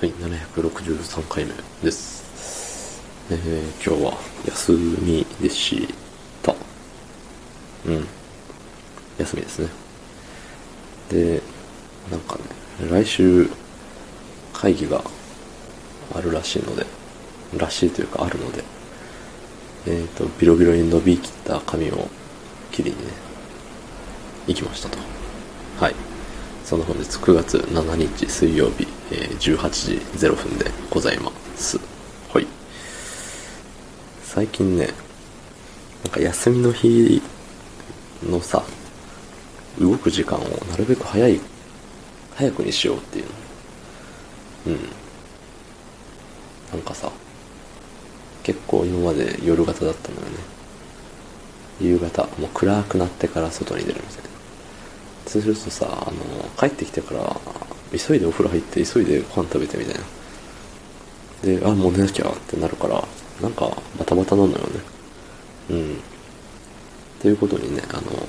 はい、763回目です。えー、今日は休みでした。うん。休みですね。で、なんかね、来週会議があるらしいので、らしいというかあるので、えっ、と、ビロビロに伸びきった髪を切りにね、行きましたと。はい。その本日9月7日水曜日、えー18時0分でございます。はい。最近ね、なんか休みの日のさ、動く時間をなるべく早い、早くにしようっていうの。うん。なんかさ、結構今まで夜型だったのよね。夕方、もう暗くなってから外に出るみたいな。そうするとさ、あの、帰ってきてから、急いでお風呂入って、急いでご飯食べてみたいな。で、あ、もう寝なきゃってなるから、なんか、バタバタなのよね。うん。ということにね、あの、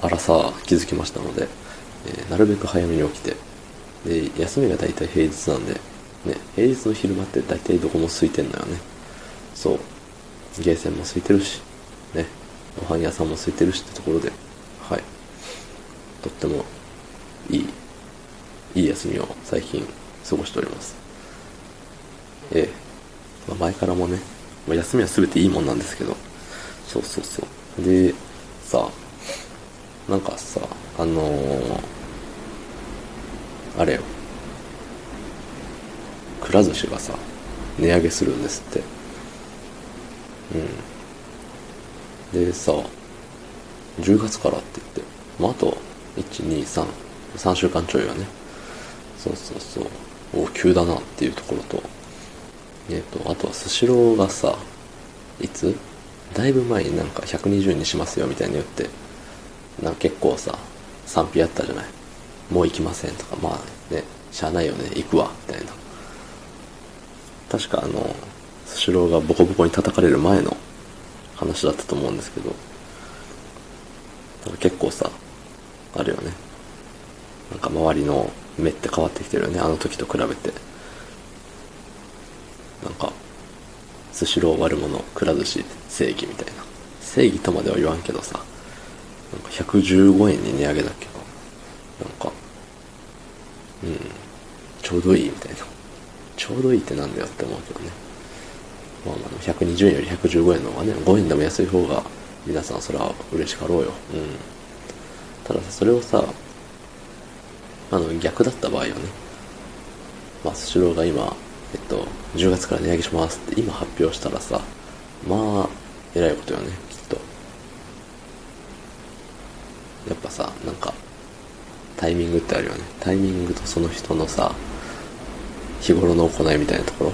荒さ気づきましたので、えーなるべく早めに起きて、で、休みが大体平日なんで、ね、平日の昼間って大体どこも空いてんのよね。そう。ゲーセンも空いてるし、ね、ご飯屋さんも空いてるしってところで、はい。とってもいい、いい休みを最近過ごしております。ええ。まあ、前からもね、まあ、休みは全ていいもんなんですけど、そうそうそう。で、さ、なんかさ、あのーあれよ、くら寿司がさ、値上げするんですって。うん。でさ、10月からって言って、まあ、あと、1、2、3、3週間ちょいはね。そうそうそう。お、急だなっていうところと、えっ、と、あとはスシローがさ、いつ？だいぶ前になんか120にしますよみたいに言って、なんか結構さ、賛否あったじゃない。もう行きませんとか、まあね、しゃあないよね、行くわ、みたいな。確かあの、スシローがボコボコに叩かれる前の話だったと思うんですけど、結構さ、あるよね。なんか周りの目って変わってきてるよね、あの時と比べて。なんか、スシロー悪者、くら寿司、正義みたいな。正義とまでは言わんけどさ、なんか115円に値上げだっけど、なんか、うん、ちょうどいいみたいな。ちょうどいいってなんだよって思うけどね。まあまあ、120円より115円の方がね、5円でも安い方が、皆さんそれは嬉しかろうよ。うん。たださ、それをさ、あの、逆だった場合はね、まあ、スシローが今、えっと、10月から値上げしますって今発表したらさ、まあ、えらいことよね、きっと。やっぱさ、なんか、タイミングってあるよね。タイミングとその人のさ、日頃の行いみたいなところ。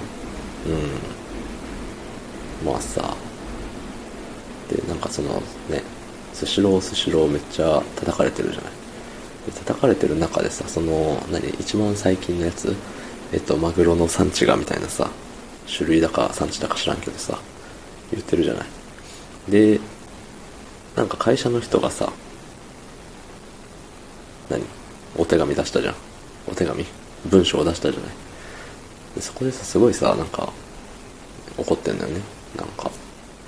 うん。まあさ、で、なんかそのね、スシロースシローめっちゃ叩かれてるじゃない。で叩かれてる中でさ、その、何、一番最近のやつ、えっと、マグロの産地がみたいなさ、種類だか産地だか知らんけどさ、言ってるじゃない。で、なんか会社の人がさ、何？お手紙出したじゃん。お手紙？文章を出したじゃない。でそこでさ、すごいさ、なんか、怒ってんだよね。なんか、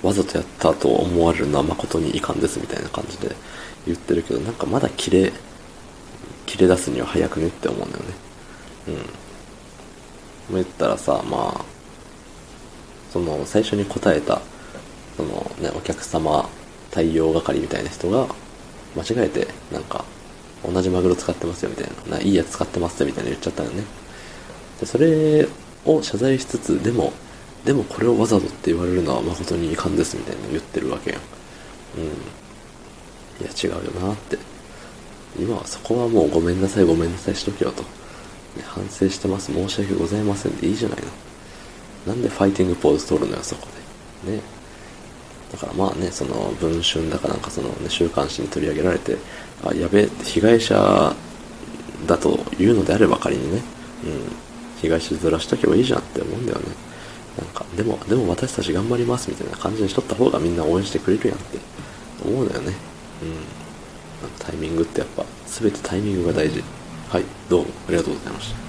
わざとやったと思われるのは誠に遺憾ですみたいな感じで言ってるけど、なんかまだ切れ、切れ出すには早くねって思うんだよね。うん。言ったらさ、まあ、その、最初に答えた、そのね、お客様対応係みたいな人が、間違えて、なんか、同じマグロ使ってますよみたいな、ないいやつ使ってますよみたいな言っちゃったよね。で、それを謝罪しつつ、でも、でもこれをわざとって言われるのは誠に遺憾ですみたいな言ってるわけやん。うん。いや、違うよなって。今はそこはもうごめんなさいごめんなさいしとけよと。ね、反省してます申し訳ございませんでいいじゃないの。なんでファイティングポーズ取るのよ、そこで。ね。だからまあね、その文春だかなんかそのね、週刊誌に取り上げられて、あ、やべえ、被害者だというのであれば仮にね、うん、被害者ずらしとけばいいじゃんって思うんだよね。なんか、でも、でも私たち頑張りますみたいな感じにしとった方がみんな応援してくれるやんって思うのよね。うん。なんかタイミングってやっぱ、全てタイミングが大事。はい、どうもありがとうございました。